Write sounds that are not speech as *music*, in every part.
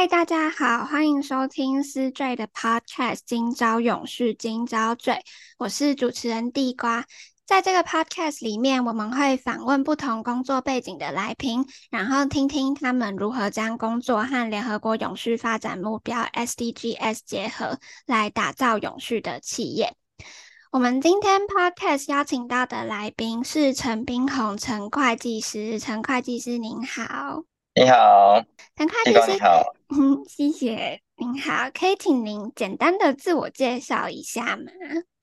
嗨，大家好，欢迎收听思醉的 Podcast《今朝永续，今朝醉》，我是主持人地瓜。在这个 Podcast 里面，我们会访问不同工作背景的来宾，然后听听他们如何将工作和联合国永续发展目标 SDGs 结合，来打造永续的企业。我们今天 Podcast 邀请到的来宾是陈彬弘陈会计师，陈会计师您好。你好，陈会计师。你好。嗯，*laughs* 谢谢。您好，可以请您简单的自我介绍一下吗？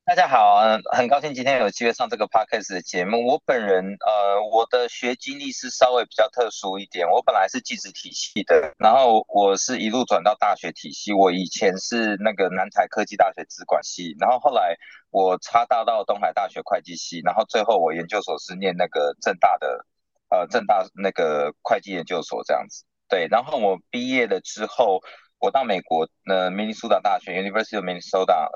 大家好，很高兴今天有机会上这个 podcast 的节目。我本人呃，我的学经历是稍微比较特殊一点。我本来是技职体系的，然后我是一路转到大学体系。我以前是那个南台科技大学资管系，然后后来我插大到东海大学会计系，然后最后我研究所是念那个正大的。呃，正大那个会计研究所这样子，对。然后我毕业了之后，我到美国的明尼苏达大学 University of Minnesota，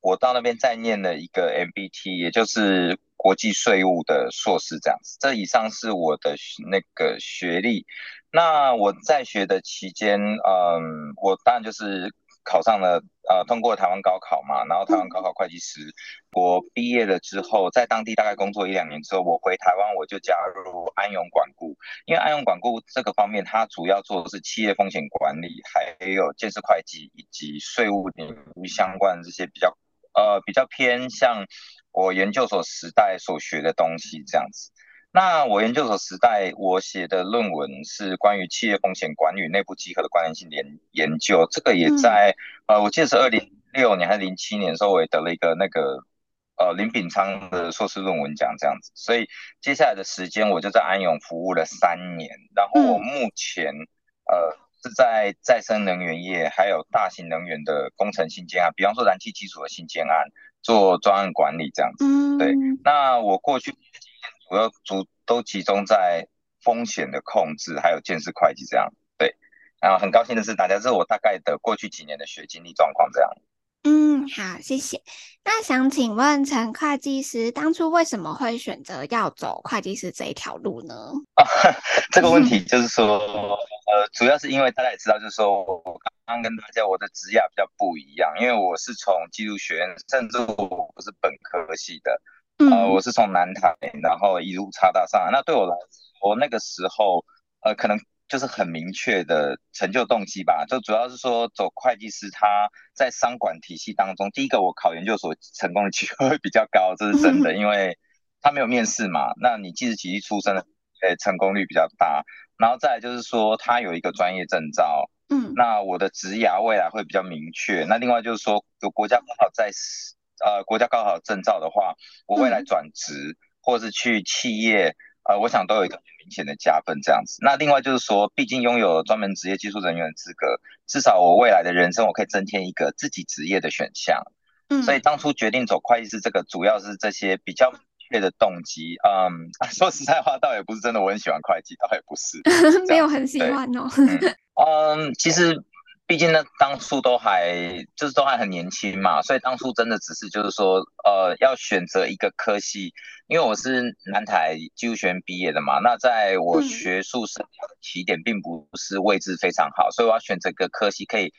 我到那边再念了一个 MBT，也就是国际税务的硕士这样子。这以上是我的那个学历。那我在学的期间，嗯，我当然就是。考上了，呃，通过台湾高考嘛，然后台湾高考会计师。嗯、我毕业了之后，在当地大概工作一两年之后，我回台湾，我就加入安永管顾。因为安永管顾这个方面，它主要做的是企业风险管理，还有建设会计以及税务领域相关的这些比较，呃，比较偏向我研究所时代所学的东西这样子。那我研究所时代，我写的论文是关于企业风险管理内部集合的关联性研研究，这个也在、嗯、呃，我记得是二零六年还是零七年的时候，我也得了一个那个呃林炳昌的硕士论文奖这样子。所以接下来的时间，我就在安永服务了三年，然后我目前、嗯、呃是在再生能源业，还有大型能源的工程新建案，比方说燃气基础的新建案做专案管理这样子。嗯，对。那我过去。主要主都集中在风险的控制，还有建设会计这样。对，然后很高兴的是，大家这是我大概的过去几年的学经历状况这样。嗯，好，谢谢。那想请问陈会计师，当初为什么会选择要走会计师这一条路呢？啊，*laughs* 这个问题就是说，呃，主要是因为大家也知道，就是说我刚刚跟大家我的职业比较不一样，因为我是从技术学院，甚至我不是本科系的。呃，我是从南台，然后一路插到上海。那对我来说，我那个时候，呃，可能就是很明确的成就动机吧。就主要是说，走会计师，他在商管体系当中，第一个我考研究所成功的机会会比较高，这是真的，*laughs* 因为他没有面试嘛。那你即使体系出身的，呃，成功率比较大。然后再来就是说，他有一个专业证照，嗯，那我的职涯未来会比较明确。那另外就是说，有国家刚好在。呃，国家高考证照的话，我未来转职、嗯、或是去企业，呃，我想都有一个很明显的加分这样子。那另外就是说，毕竟拥有专门职业技术人员的资格，至少我未来的人生我可以增添一个自己职业的选项。嗯，所以当初决定走会计师这个，主要是这些比较的动机。嗯，*laughs* 说实在话，倒也不是真的我很喜欢会计，倒也不是，*laughs* 没有很喜欢哦。嗯，嗯，其实。毕竟呢，当初都还就是都还很年轻嘛，所以当初真的只是就是说，呃，要选择一个科系，因为我是南台技术学院毕业的嘛，那在我学术生涯的起点并不是位置非常好，所以我要选择一个科系，可以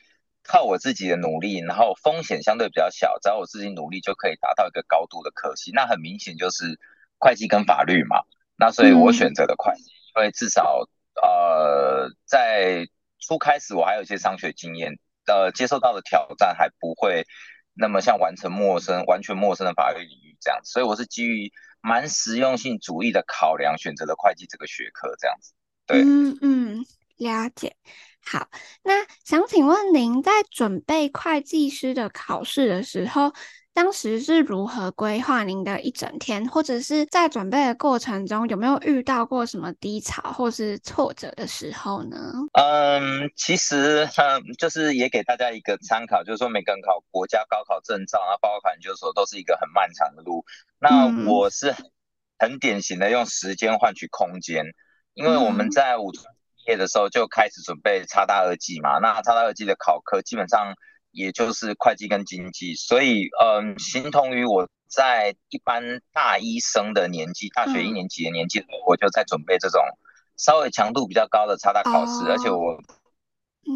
靠我自己的努力，然后风险相对比较小，只要我自己努力就可以达到一个高度的科系。那很明显就是会计跟法律嘛，那所以我选择了会计，因为至少呃在。初开始我还有一些商学经验，呃，接受到的挑战还不会那么像完成陌生、完全陌生的法律领域这样子，所以我是基于蛮实用性主义的考量选择了会计这个学科这样子。对，嗯嗯，了解。好，那想请问您在准备会计师的考试的时候，当时是如何规划您的一整天，或者是在准备的过程中有没有遇到过什么低潮或是挫折的时候呢？嗯，其实嗯，就是也给大家一个参考，就是说每个人考国家高考证照，然后包括考研究所都是一个很漫长的路。那我是很典型的用时间换取空间，因为我们在五专毕业的时候就开始准备插大二技嘛，那插大二技的考科基本上。也就是会计跟经济，所以嗯，形同于我在一般大一生的年纪，大学一年级的年纪，我就在准备这种稍微强度比较高的插大考试，而且我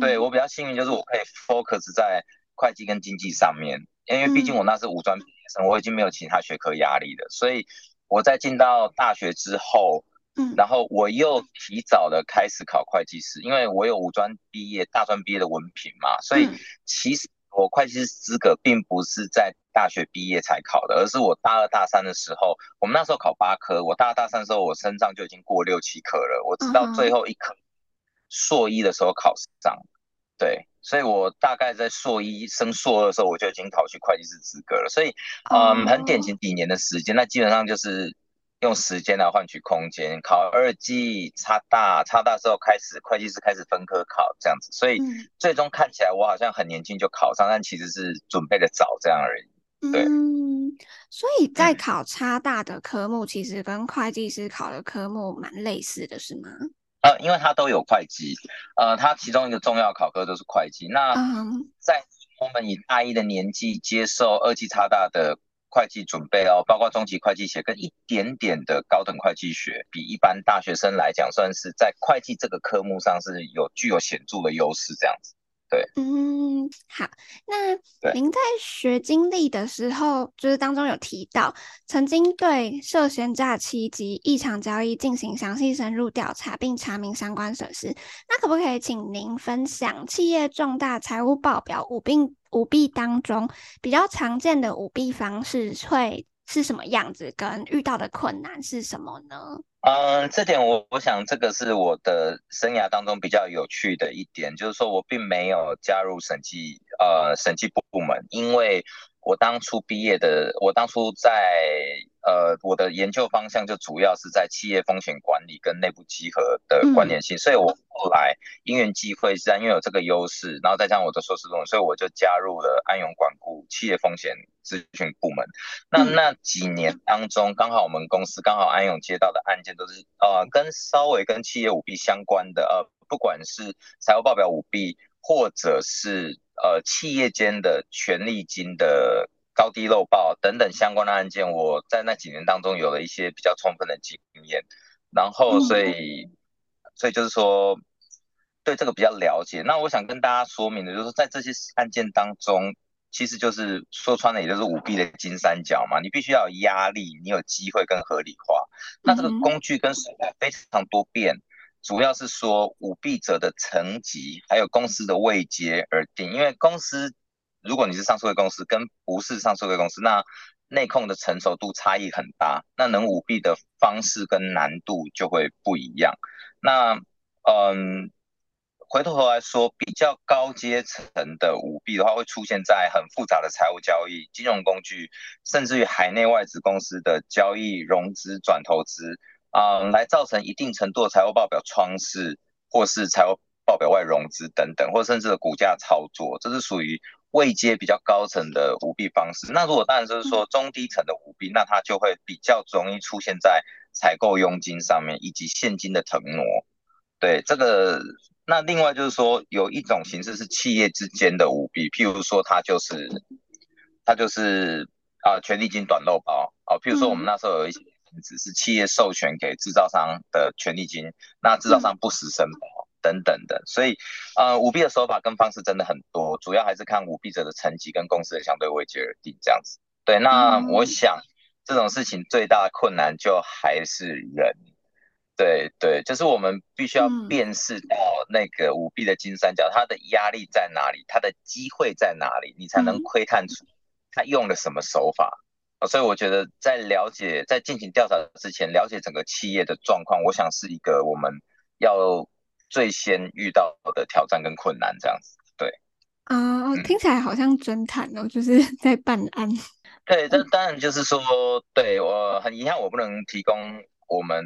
对我比较幸运，就是我可以 focus 在会计跟经济上面，因为毕竟我那是五专毕业生，我已经没有其他学科压力了，所以我在进到大学之后，嗯，然后我又提早的开始考会计师，因为我有五专毕业、大专毕业的文凭嘛，所以其实我会计师资格并不是在大学毕业才考的，而是我大二大三的时候，我们那时候考八科，我大二大三的时候，我身上就已经过六七科了，我直到最后一科。硕一的时候考上，对，所以我大概在硕一升硕二的时候，我就已经考取会计师资格了。所以，嗯，很典型几年的时间，那基本上就是用时间来换取空间。考二技、差大、差大之后开始会计师开始分科考这样子，所以最终看起来我好像很年轻就考上，但其实是准备的早这样而已。对，嗯，所以在考差大的科目，其实跟会计师考的科目蛮类似的，是吗？呃，因为它都有会计，呃，它其中一个重要考科都是会计。那在我们以大一的年纪接受二技差大的会计准备哦，包括中级会计学跟一点点的高等会计学，比一般大学生来讲，算是在会计这个科目上是有具有显著的优势，这样子。对，嗯，好，那您在学经历的时候，就是当中有提到，曾经对涉嫌诈欺及异常交易进行详细深入调查，并查明相关损失。那可不可以请您分享企业重大财务报表舞弊舞弊当中比较常见的舞弊方式会是什么样子，跟遇到的困难是什么呢？嗯，这点我我想这个是我的生涯当中比较有趣的一点，就是说我并没有加入审计呃审计部门，因为我当初毕业的，我当初在呃我的研究方向就主要是在企业风险管理跟内部集合的关联性，嗯、所以我后来因缘际会，是因为有这个优势，然后再加上我的硕士论文，所以我就加入了安永管顾企业风险。咨询部门，那那几年当中，刚好我们公司刚好安永接到的案件都是呃跟稍微跟企业舞弊相关的，呃不管是财务报表舞弊，或者是呃企业间的权利金的高低漏报等等相关的案件，我在那几年当中有了一些比较充分的经验，然后所以所以就是说对这个比较了解。那我想跟大家说明的就是在这些案件当中。其实就是说穿了，也就是舞弊的金三角嘛。你必须要有压力，你有机会跟合理化。那这个工具跟手段非常多变，主要是说舞弊者的层级还有公司的位阶而定。因为公司，如果你是上市公司跟不是上市公司，那内控的成熟度差异很大，那能舞弊的方式跟难度就会不一样。那嗯。回头来说，比较高阶层的舞弊的话，会出现在很复杂的财务交易、金融工具，甚至于海内外子公司的交易、融资、转投资，啊、嗯，来造成一定程度的财务报表窗式，或是财务报表外融资等等，或甚至的股价操作，这是属于未接比较高层的舞弊方式。那如果当然就是说中低层的舞弊，那它就会比较容易出现在采购佣金上面，以及现金的腾挪。对这个。那另外就是说，有一种形式是企业之间的舞弊，譬如说，它就是，它就是啊、呃，权利金短漏包啊，譬如说，我们那时候有一些只是企业授权给制造商的权利金，那制造商不实申报等等的，所以呃，舞弊的手法跟方式真的很多，主要还是看舞弊者的层级跟公司的相对位阶而定，这样子。对，那我想这种事情最大的困难就还是人。对对，就是我们必须要辨识到那个舞弊的金三角，它的压力在哪里，它的机会在哪里，你才能窥探出他用了什么手法。所以我觉得在了解，在进行调查之前，了解整个企业的状况，我想是一个我们要最先遇到的挑战跟困难。这样子，对。啊、uh, 嗯，听起来好像侦探哦，就是在办案。对，这当然就是说，对，我很遗憾，我不能提供我们。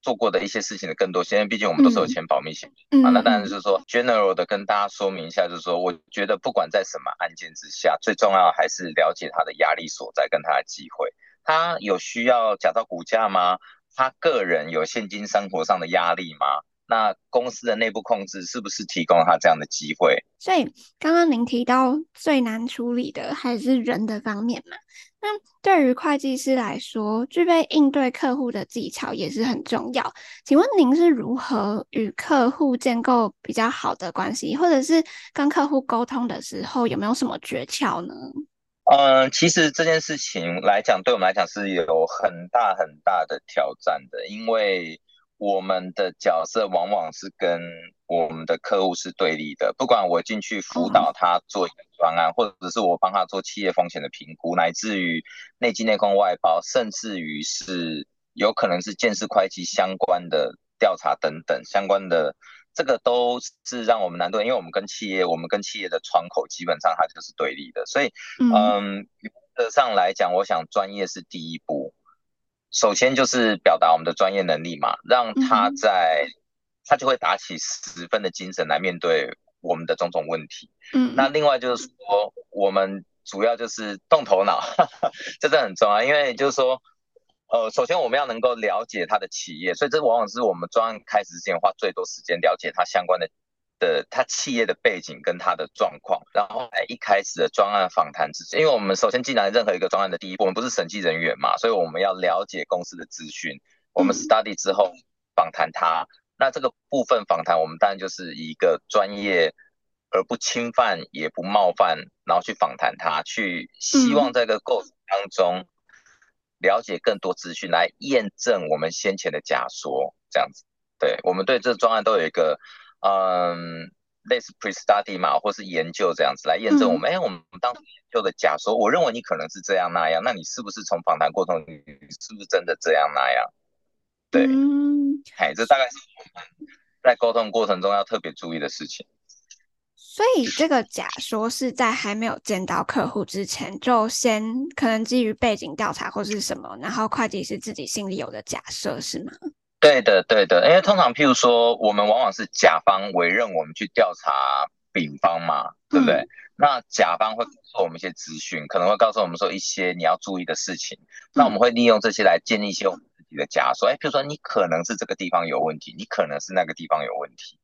做过的一些事情的更多，现在毕竟我们都是有签保密协议、嗯、啊。那当然就是说，general 的跟大家说明一下，就是说，我觉得不管在什么案件之下，最重要还是了解他的压力所在跟他的机会。他有需要假造股价吗？他个人有现金生活上的压力吗？那公司的内部控制是不是提供他这样的机会？所以刚刚您提到最难处理的还是人的方面嘛？那对于会计师来说，具备应对客户的技巧也是很重要。请问您是如何与客户建构比较好的关系，或者是跟客户沟通的时候有没有什么诀窍呢？嗯，其实这件事情来讲，对我们来讲是有很大很大的挑战的，因为我们的角色往往是跟我们的客户是对立的。不管我进去辅导他做一个专案，或者是我帮他做企业风险的评估，乃至于内机内控外包，甚至于是有可能是建设会计相关的调查等等相关的。这个都是让我们难度，因为我们跟企业，我们跟企业的窗口基本上它就是对立的，所以，嗯，原则上来讲，我想专业是第一步，首先就是表达我们的专业能力嘛，让他在，他就会打起十分的精神来面对我们的种种问题。嗯，那另外就是说，我们主要就是动头脑，*laughs* 这真的很重要，因为就是说。呃，首先我们要能够了解他的企业，所以这往往是我们专案开始之前花最多时间了解他相关的的他企业的背景跟他的状况，然后在一开始的专案访谈之前，因为我们首先进来任何一个专案的第一步，我们不是审计人员嘛，所以我们要了解公司的资讯，我们 study 之后访谈他，那这个部分访谈我们当然就是以一个专业而不侵犯也不冒犯，然后去访谈他，去希望在这个过程当中。了解更多资讯来验证我们先前的假说，这样子，对，我们对这个专案都有一个，嗯，类似 pre-study 嘛，或是研究这样子来验证我们，哎、嗯，我们当时研究的假说，我认为你可能是这样那样，那你是不是从访谈过程中，你是不是真的这样那样？对，嗯，哎，这大概是我们在沟通过程中要特别注意的事情。所以这个假说是在还没有见到客户之前，就先可能基于背景调查或是什么，然后会计师自己心里有的假设是吗？对的，对的，因为通常譬如说，我们往往是甲方委任我们去调查丙方嘛，对不对？嗯、那甲方会告诉我们一些资讯，可能会告诉我们说一些你要注意的事情，那我们会利用这些来建立一些我们自己的假说。哎、嗯，譬如说你可能是这个地方有问题，你可能是那个地方有问题，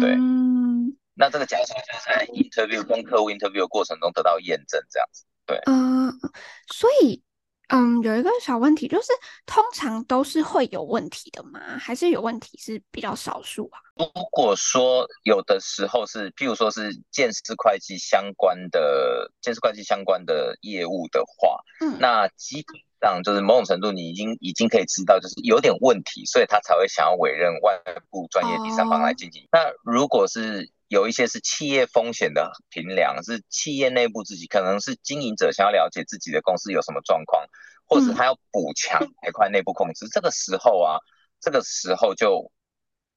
对。嗯那这个假设就是在 interview 跟客户 interview 的过程中得到验证，这样子，对。嗯、呃，所以，嗯，有一个小问题，就是通常都是会有问题的吗？还是有问题是比较少数啊？如果说有的时候是，譬如说是建设会计相关的建设会计相关的业务的话，嗯，那基本上就是某种程度你已经已经可以知道，就是有点问题，所以他才会想要委任外部专业第三方来进行。哦、那如果是有一些是企业风险的评量，是企业内部自己可能是经营者想要了解自己的公司有什么状况，或者他要补强哪块内部控制。这个时候啊，这个时候就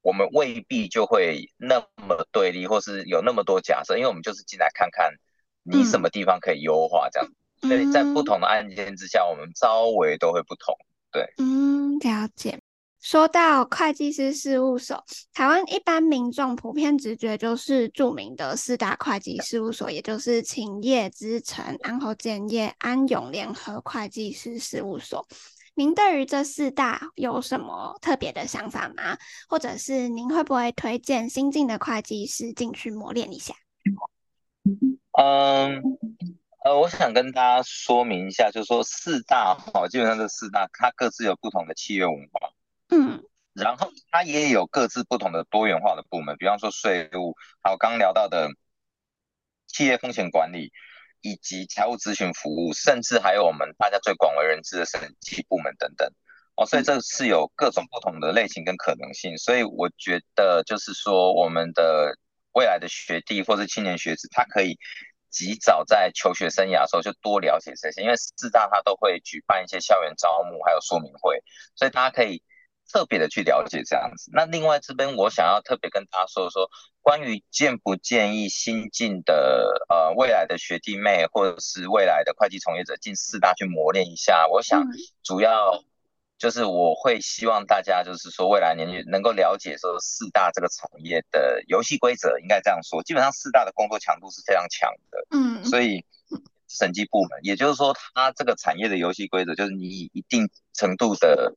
我们未必就会那么对立，或是有那么多假设，因为我们就是进来看看你什么地方可以优化这样。所以在不同的案件之下，我们稍微都会不同。对，嗯，了解。说到会计师事务所，台湾一般民众普遍直觉就是著名的四大会计事务所，也就是勤业、之诚、安侯建业、安永联合会计师事务所。您对于这四大有什么特别的想法吗？或者是您会不会推荐新进的会计师进去磨练一下？嗯，呃，我想跟大家说明一下，就是说四大哈，基本上这四大它各自有不同的企业文化。嗯，然后它也有各自不同的多元化的部门，比方说税务，还有刚刚聊到的企业风险管理，以及财务咨询服务，甚至还有我们大家最广为人知的审计部门等等。哦，所以这是有各种不同的类型跟可能性。所以我觉得就是说，我们的未来的学弟或是青年学子，他可以及早在求学生涯的时候就多了解这些，因为四大他都会举办一些校园招募还有说明会，所以大家可以。特别的去了解这样子。那另外这边我想要特别跟大家说说，关于建不建议新进的呃未来的学弟妹或者是未来的会计从业者进四大去磨练一下。我想主要就是我会希望大家就是说未来年能够了解说四大这个产业的游戏规则，应该这样说，基本上四大的工作强度是非常强的。嗯，所以审计部门，也就是说它这个产业的游戏规则就是你以一定程度的。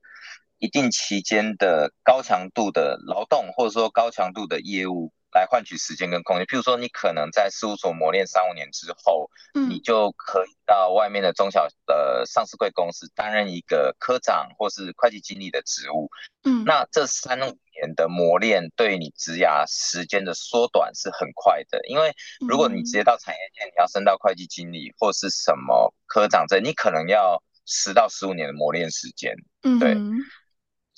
一定期间的高强度的劳动，或者说高强度的业务，来换取时间跟空间。譬如说，你可能在事务所磨练三五年之后，嗯，你就可以到外面的中小的上市贵公司担任一个科长或是会计经理的职务。嗯，那这三五年的磨练对你职涯时间的缩短是很快的，因为如果你直接到产业界，你要升到会计经理或是什么科长这，你可能要十到十五年的磨练时间。嗯，对。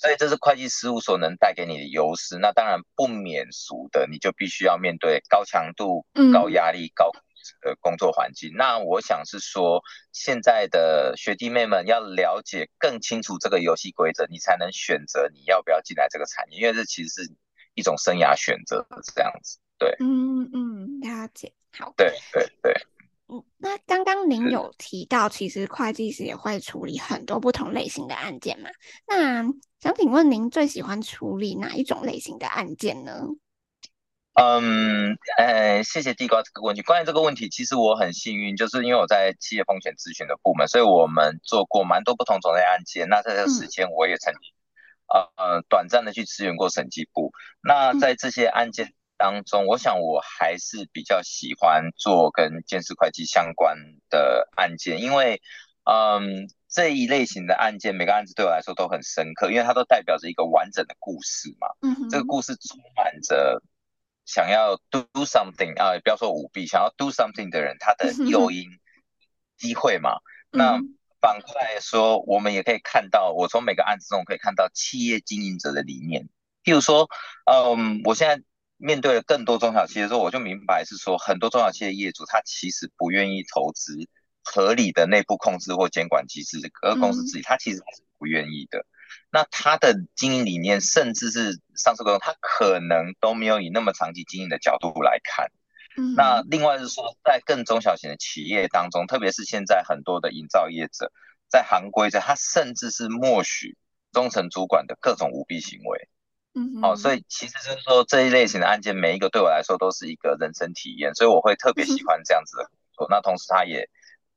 所以这是会计事务所能带给你的优势。那当然不免俗的，你就必须要面对高强度、高压力、高品质的工作环境。嗯。那我想是说，现在的学弟妹们要了解更清楚这个游戏规则，你才能选择你要不要进来这个产业，因为这其实是一种生涯选择，这样子。对，嗯嗯，了解。好，对对对。嗯，那刚刚您有提到，其实会计师也会处理很多不同类型的案件嘛？那想请问您最喜欢处理哪一种类型的案件呢？嗯，呃，谢谢地瓜这个问题。关于这个问题，其实我很幸运，就是因为我在企业风险咨询的部门，所以我们做过蛮多不同种类案件。那在这个时间，我也曾经、嗯、呃短暂的去支援过审计部。那在这些案件。当中，我想我还是比较喜欢做跟鉴识会计相关的案件，因为，嗯，这一类型的案件，每个案子对我来说都很深刻，因为它都代表着一个完整的故事嘛。嗯哼。这个故事充满着想要 do something 啊，不要说舞弊，想要 do something 的人，他的诱因、机会嘛。嗯、那反过来说，我们也可以看到，我从每个案子中可以看到企业经营者的理念。譬如说，嗯，我现在。面对了更多中小企业的时候，我就明白是说，很多中小企业业主他其实不愿意投资合理的内部控制或监管机制，而公司自己他其实是不愿意的。那他的经营理念，甚至是上市过程，他可能都没有以那么长期经营的角度来看。那另外是说，在更中小型的企业当中，特别是现在很多的营造业者，在行规在他甚至是默许中层主管的各种舞弊行为。嗯，好，所以其实就是说，这一类型的案件，每一个对我来说都是一个人生体验，所以我会特别喜欢这样子的工作。那同时，它也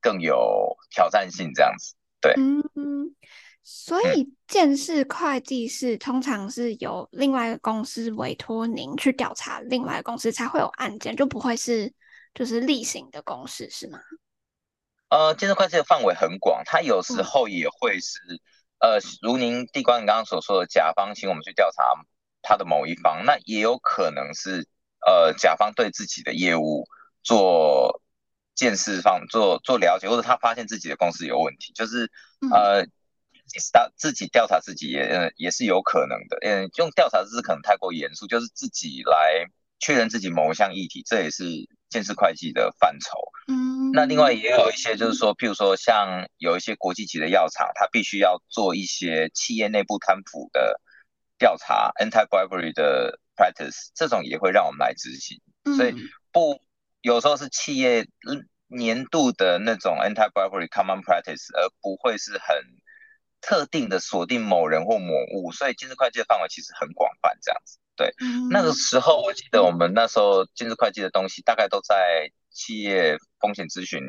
更有挑战性，这样子。对，嗯，所以鉴识会计是通常是由另外一个公司委托您去调查另外一个公司才会有案件，就不会是就是例行的公司是吗？呃，鉴识会计的范围很广，它有时候也会是。嗯呃，如您地官你刚刚所说的，甲方请我们去调查他的某一方，那也有可能是呃甲方对自己的业务做见识方做做了解，或者他发现自己的公司有问题，就是呃他自己调查自己也也是有可能的。嗯，用调查字可能太过严肃，就是自己来确认自己某一项议题，这也是鉴识会计的范畴。嗯，那另外也有一些，就是说，譬如说，像有一些国际级的药厂，它必须要做一些企业内部贪腐的调查，anti-bribery 的 practice，这种也会让我们来执行。所以不，有时候是企业年度的那种 anti-bribery common practice，而不会是很特定的锁定某人或某物。所以，鉴识会计的范围其实很广泛，这样子。对，那个时候我记得我们那时候鉴识会计的东西大概都在。企业风险咨询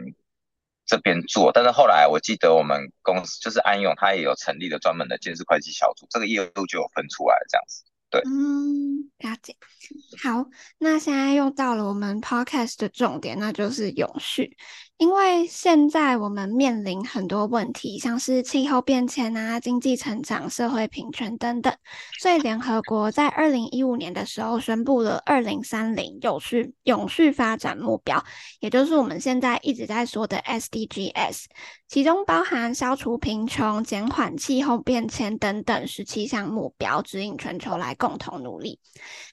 这边做，但是后来我记得我们公司就是安永，他也有成立了专门的鉴识会计小组，这个业务就有分出来这样子。对，嗯，了解。好，那现在又到了我们 podcast 的重点，那就是永续。因为现在我们面临很多问题，像是气候变迁啊、经济成长、社会平权等等，所以联合国在二零一五年的时候宣布了二零三零永续永续发展目标，也就是我们现在一直在说的 SDGs，其中包含消除贫穷、减缓气候变迁等等十七项目标，指引全球来共同努力。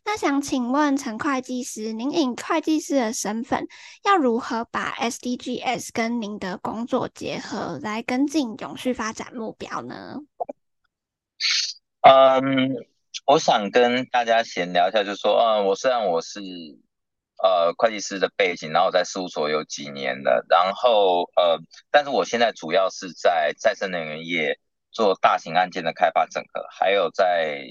那想请问陈会计师，您以会计师的身份，要如何把 SDG S 跟您的工作结合来跟进永续发展目标呢？嗯，我想跟大家闲聊一下，就是说，嗯，我虽然我是呃会计师的背景，然后我在事务所有几年了，然后呃，但是我现在主要是在再生能源业做大型案件的开发整合，还有在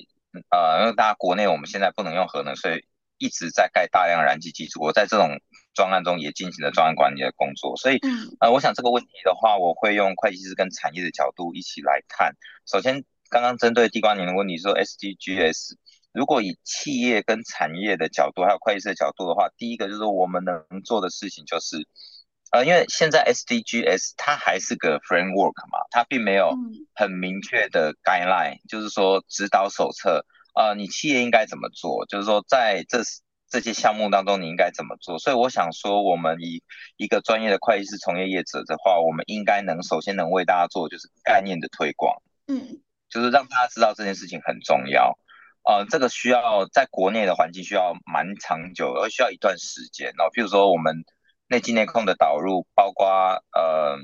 呃，因为大家国内我们现在不能用核能，所以一直在盖大量燃气机组，我在这种。专案中也进行了专案管理的工作，所以，呃，我想这个问题的话，我会用会计师跟产业的角度一起来看。首先，刚刚针对地瓜您的问题说 SDGs，如果以企业跟产业的角度，还有会计师的角度的话，第一个就是我们能做的事情就是，呃，因为现在 SDGs 它还是个 framework 嘛，它并没有很明确的 guideline，就是说指导手册，呃，你企业应该怎么做，就是说在这这些项目当中你应该怎么做。所以我想说，我们以一个专业的会计师从业业者的话，我们应该能首先能为大家做就是概念的推广，嗯，就是让大家知道这件事情很重要。呃，这个需要在国内的环境需要蛮长久，而需要一段时间。哦，譬如说我们内机内控的导入，包括呃，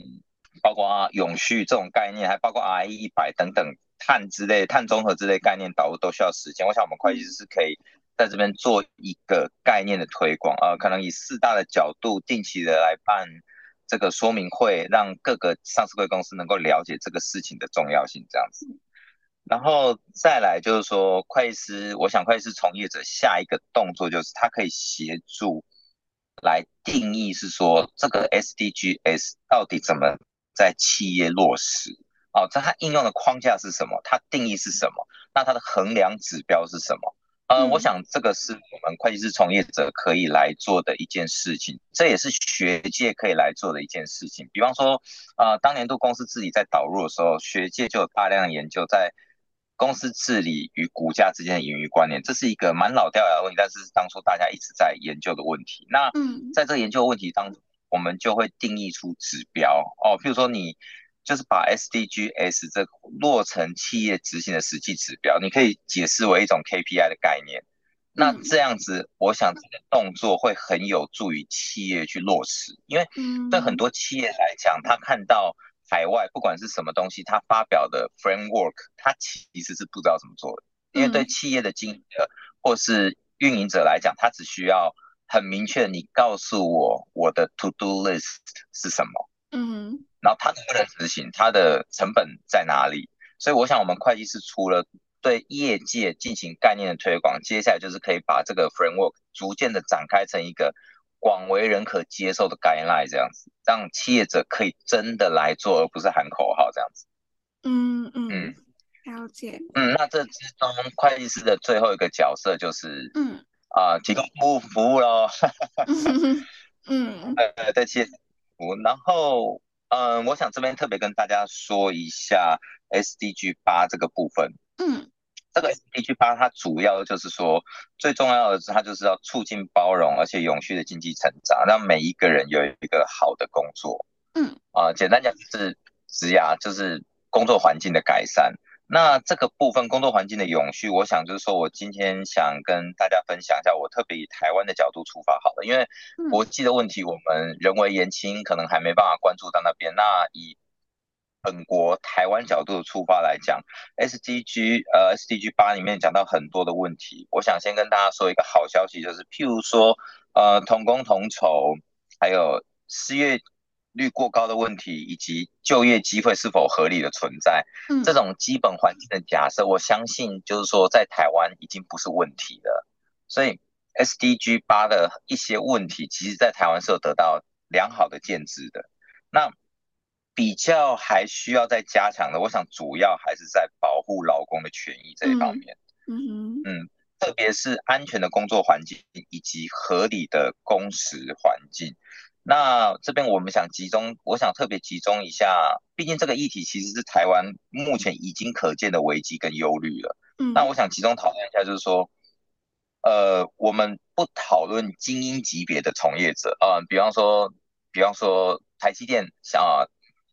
包括永续这种概念，还包括 RE 一百等等碳之类、碳中和之类概念导入都需要时间。我想我们会计师是可以在这边做一个概念的推广，呃，可能以四大的角度定期的来办这个说明会，让各个上市柜公司能够了解这个事情的重要性，这样子。然后再来就是说，会计师，我想会计师从业者下一个动作就是，他可以协助来定义，是说这个 SDGs 到底怎么在企业落实？哦，在它应用的框架是什么？它定义是什么？那它的衡量指标是什么？嗯，我想这个是我们会计师从业者可以来做的一件事情，这也是学界可以来做的一件事情。比方说，呃，当年度公司治理在导入的时候，学界就有大量的研究在。公司治理与股价之间的盈余关联，这是一个蛮老掉牙的问题，但是当初大家一直在研究的问题。那嗯，在这个研究问题当中，我们就会定义出指标哦，譬如说你就是把 SDGs 这落成企业执行的实际指标，你可以解释为一种 KPI 的概念。那这样子，我想这个动作会很有助于企业去落实，因为对很多企业来讲，他看到。海外不管是什么东西，他发表的 framework，他其实是不知道怎么做的。因为对企业的经营者或是运营者来讲，他只需要很明确，你告诉我我的 to do list 是什么，嗯，然后它能不能执行，它的成本在哪里？所以我想，我们会计师除了对业界进行概念的推广，接下来就是可以把这个 framework 逐渐的展开成一个。广为人可接受的 guideline 这样子，让企业者可以真的来做，而不是喊口号这样子。嗯嗯嗯，了解。嗯，那这之中会计师的最后一个角色就是，嗯啊、呃，提供服务服务喽。*laughs* 嗯，*laughs* 呃，对企业服务。然后，嗯、呃，我想这边特别跟大家说一下 SDG 八这个部分。嗯。这个 SDG 八它主要就是说，最重要的是它就是要促进包容而且永续的经济成长，让每一个人有一个好的工作。嗯，啊、呃，简单讲就是职涯，就是工作环境的改善。那这个部分工作环境的永续，我想就是说我今天想跟大家分享一下，我特别以台湾的角度出发好了，因为国际的问题我们人为言轻，可能还没办法关注到那边。那以本国台湾角度的出发来讲，SDG 呃 SDG 八里面讲到很多的问题，我想先跟大家说一个好消息，就是譬如说呃同工同酬，还有失业率过高的问题，以及就业机会是否合理的存在，嗯，这种基本环境的假设，我相信就是说在台湾已经不是问题了。所以 SDG 八的一些问题，其实在台湾是有得到良好的建制的。那比较还需要再加强的，我想主要还是在保护劳工的权益这一方面。嗯嗯，特别是安全的工作环境以及合理的工时环境。那这边我们想集中，我想特别集中一下，毕竟这个议题其实是台湾目前已经可见的危机跟忧虑了。嗯，那我想集中讨论一下，就是说，呃，我们不讨论精英级别的从业者啊，呃，比方说，比方说台积电像啊。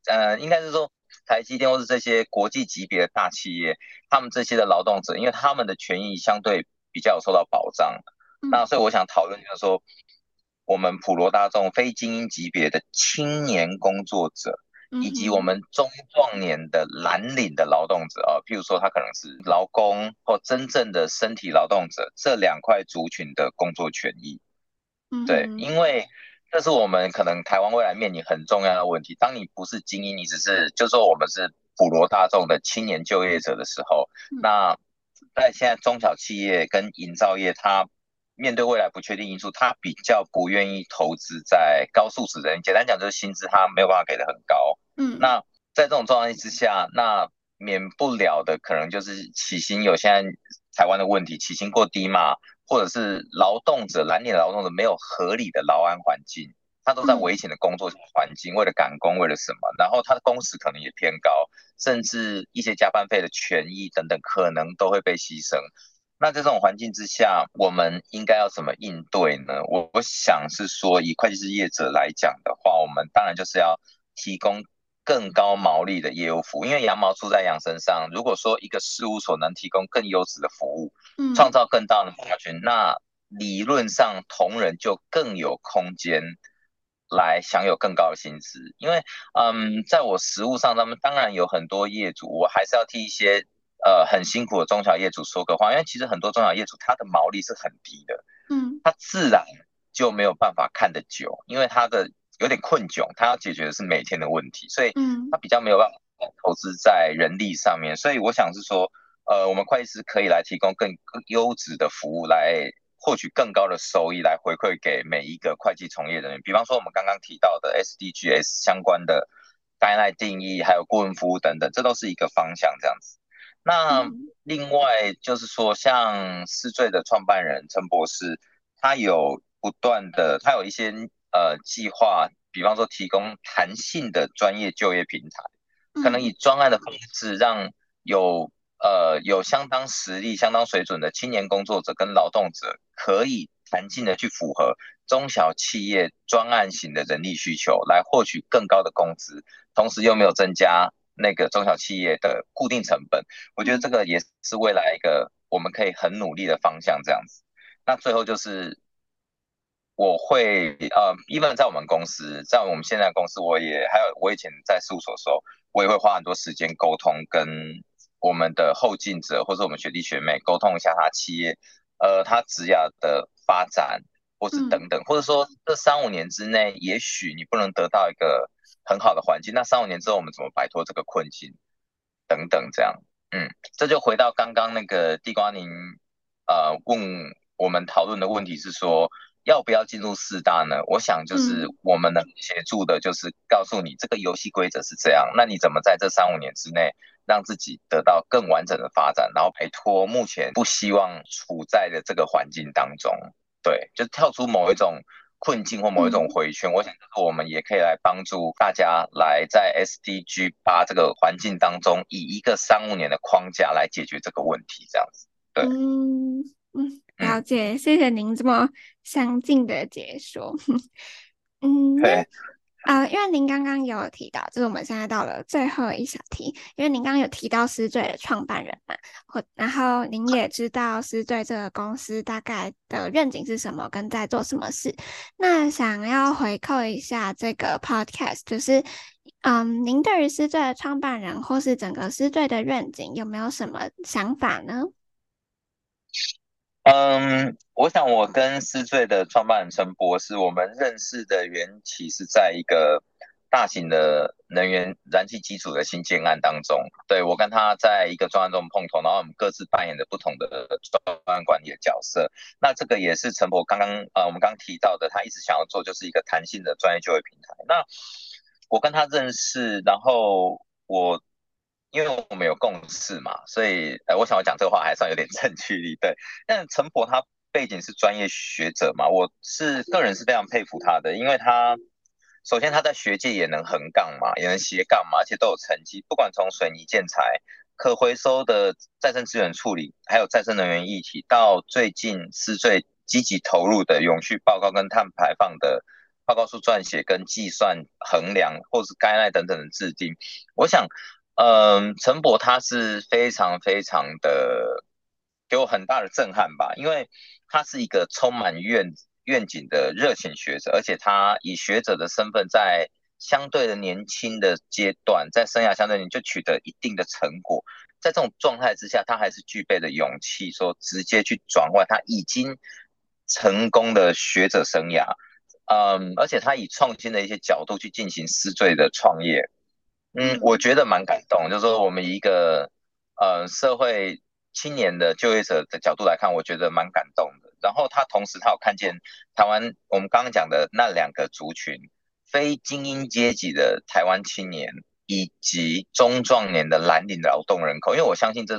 呃，应该是说台积电或是这些国际级别的大企业，他们这些的劳动者，因为他们的权益相对比较有受到保障。嗯、那所以我想讨论就是说，我们普罗大众非精英级别的青年工作者，以及我们中壮年的蓝领的劳动者啊，譬如说他可能是劳工或真正的身体劳动者，这两块族群的工作权益。嗯，对，因为。这是我们可能台湾未来面临很重要的问题。当你不是精英，你只是就说我们是普罗大众的青年就业者的时候，那在现在中小企业跟营造业，它面对未来不确定因素，他比较不愿意投资在高素质的人。简单讲就是薪资他没有办法给的很高。嗯，那在这种状态之下，那免不了的可能就是起薪有现在台湾的问题，起薪过低嘛，或者是劳动者蓝领劳动者没有合理的劳安环境，他都在危险的工作环境，为了赶工，为了什么？然后他的工时可能也偏高，甚至一些加班费的权益等等，可能都会被牺牲。那在这种环境之下，我们应该要怎么应对呢？我我想是说，以会计师业者来讲的话，我们当然就是要提供更高毛利的业务服务，因为羊毛出在羊身上。如果说一个事务所能提供更优质的服务，嗯，创造更大的客群，那理论上同仁就更有空间来享有更高的薪资。因为，嗯，在我实务上，他们当然有很多业主，我还是要替一些。呃，很辛苦的中小业主说个话，因为其实很多中小业主他的毛利是很低的，嗯，他自然就没有办法看得久，因为他的有点困窘，他要解决的是每天的问题，所以，嗯，他比较没有办法投资在人力上面，所以我想是说，呃，我们会计师可以来提供更更优质的服务，来获取更高的收益，来回馈给每一个会计从业人员。比方说我们刚刚提到的 SDGs 相关的 guideline 定义，还有顾问服务等等，这都是一个方向，这样子。那另外就是说，像思醉的创办人陈博士，他有不断的，他有一些呃计划，比方说提供弹性的专业就业平台，可能以专案的方式，让有呃有相当实力、相当水准的青年工作者跟劳动者，可以弹性的去符合中小企业专案型的人力需求，来获取更高的工资，同时又没有增加。那个中小企业的固定成本，我觉得这个也是未来一个我们可以很努力的方向，这样子。那最后就是我会呃，even 在我们公司，在我们现在公司，我也还有我以前在事务所的时候，我也会花很多时间沟通，跟我们的后进者或者我们学弟学妹沟通一下他企业呃他职涯的发展，或是等等，或者说这三五年之内，也许你不能得到一个。很好的环境，那三五年之后我们怎么摆脱这个困境？等等，这样，嗯，这就回到刚刚那个地瓜您呃问我们讨论的问题是说要不要进入四大呢？我想就是我们能协助的，就是告诉你这个游戏规则是这样，那你怎么在这三五年之内让自己得到更完整的发展，然后摆脱目前不希望处在的这个环境当中？对，就跳出某一种。困境或某一种回圈，嗯，我想我们也可以来帮助大家来在 SDG 八这个环境当中，以一个三五年的框架来解决这个问题，这样子。对，嗯嗯，了解，谢谢您这么详尽的解说。*laughs* 嗯。对。呃，因为您刚刚有提到，就是我们现在到了最后一小题，因为您刚刚有提到思缀的创办人嘛，或然后您也知道思缀这个公司大概的愿景是什么，跟在做什么事。那想要回扣一下这个 podcast，就是，嗯，您对于思缀的创办人或是整个思缀的愿景有没有什么想法呢？嗯，我想我跟思醉的创办人陈博士，我们认识的缘起是在一个大型的能源燃气机组的新建案当中。对，我跟他在一个专案中碰头，然后我们各自扮演着不同的专案管理的角色。那这个也是陈博刚刚呃，我们刚刚提到的，他一直想要做就是一个弹性的专业就业平台。那我跟他认识，然后我。因为我们有共识嘛，所以呃，我想我讲这个话还算有点 *laughs* 证据力。对，但陈博他背景是专业学者嘛，我是个人是非常佩服他的，因为他首先他在学界也能横杠嘛，也能斜杠嘛，而且都有成绩。不管从水泥建材、可回收的再生资源处理，还有再生能源议题，到最近是最积极投入的永续报告跟碳排放的报告书撰写跟计算衡量，或是 guideline 等等的制定，我想。嗯，陈博他是非常非常的给我很大的震撼吧，因为他是一个充满愿愿景的热情学者，而且他以学者的身份，在相对的年轻的阶段，在生涯相对你就取得一定的成果，在这种状态之下，他还是具备的勇气，说直接去转换他已经成功的学者生涯，嗯，而且他以创新的一些角度去进行思缀的创业。嗯，我觉得蛮感动，就是说我们一个呃社会青年的就业者的角度来看，我觉得蛮感动的。然后他同时他有看见台湾我们刚刚讲的那两个族群，非精英阶级的台湾青年，以及中壮年的蓝领劳动人口。因为我相信这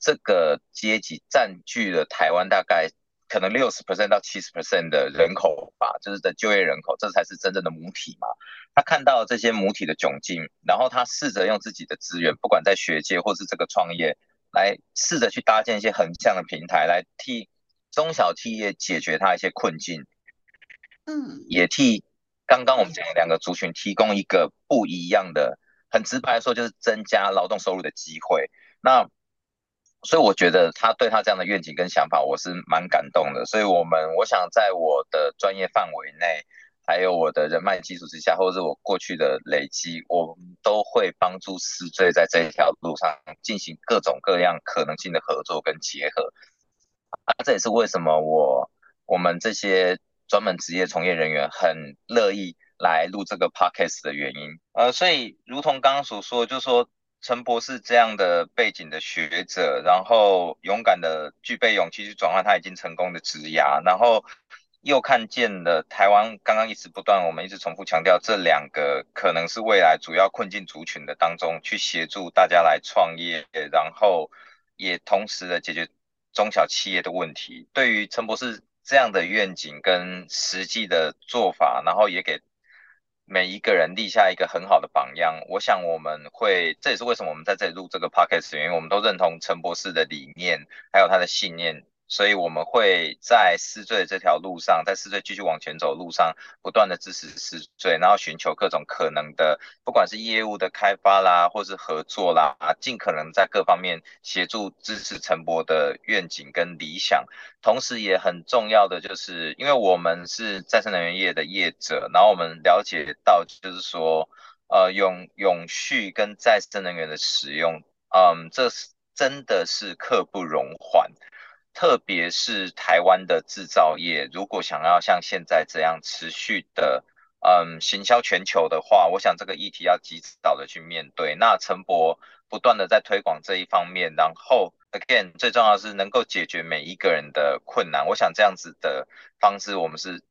这个阶级占据了台湾大概可能六十 percent 到七十 percent 的人口吧，就是的就业人口，这才是真正的母体嘛。他看到这些母体的窘境，然后他试着用自己的资源，不管在学界或是这个创业，来试着去搭建一些横向的平台，来替中小企业解决他一些困境，嗯，也替刚刚我们讲的两个族群提供一个不一样的，很直白的说，就是增加劳动收入的机会。那所以我觉得他对他这样的愿景跟想法，我是蛮感动的。所以我们我想在我的专业范围内。还有我的人脉基础之下，或者是我过去的累积，我都会帮助思缀在这一条路上进行各种各样可能性的合作跟结合。啊，这也是为什么我我们这些专门职业从业人员很乐意来录这个 podcast 的原因。呃，所以如同刚刚所说，就是说陈博士这样的背景的学者，然后勇敢的具备勇气去转换他已经成功的职涯，然后。又看见了台湾刚刚一直不断，我们一直重复强调这两个可能是未来主要困境族群的当中，去协助大家来创业，然后也同时的解决中小企业的问题。对于陈博士这样的愿景跟实际的做法，然后也给每一个人立下一个很好的榜样。我想我们会，这也是为什么我们在这里录这个 podcast，因为我们都认同陈博士的理念，还有他的信念。所以我们会在思缀这条路上，在思醉继续往前走的路上，不断的支持思醉，然后寻求各种可能的，不管是业务的开发啦，或是合作啦，尽可能在各方面协助支持陈博的愿景跟理想。同时也很重要的就是，因为我们是再生能源业的业者，然后我们了解到，就是说，呃，永永续跟再生能源的使用，嗯，这是真的是刻不容缓。特别是台湾的制造业，如果想要像现在这样持续的，嗯，行销全球的话，我想这个议题要及早的去面对。那陈博不断的在推广这一方面，然后 again 最重要的是能够解决每一个人的困难。我想这样子的方式，我们是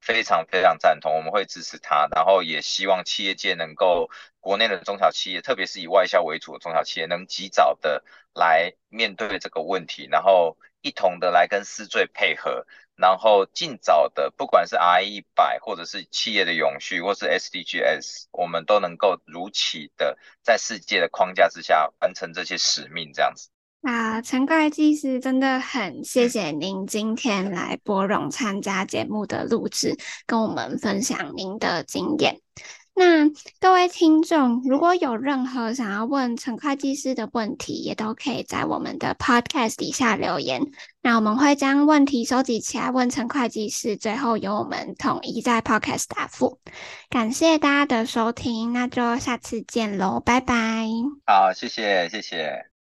非常非常赞同，我们会支持他，然后也希望企业界能够，国内的中小企业，特别是以外销为主的中小企业，能及早的来面对这个问题，然后。一同的来跟思缀配合，然后尽早的，不管是 RE100 或者是企业的永续，或是 SDGs，我们都能够如期的在世界的框架之下完成这些使命，这样子。啊，陈会计师真的很谢谢您今天来拨冗参加节目的录制，跟我们分享您的经验。那各位听众，如果有任何想要问陈会计师的问题，也都可以在我们的 podcast 底下留言。那我们会将问题收集起来问陈会计师，最后由我们统一在 podcast 答复。感谢大家的收听，那就下次见喽，拜拜。好，谢谢，谢谢。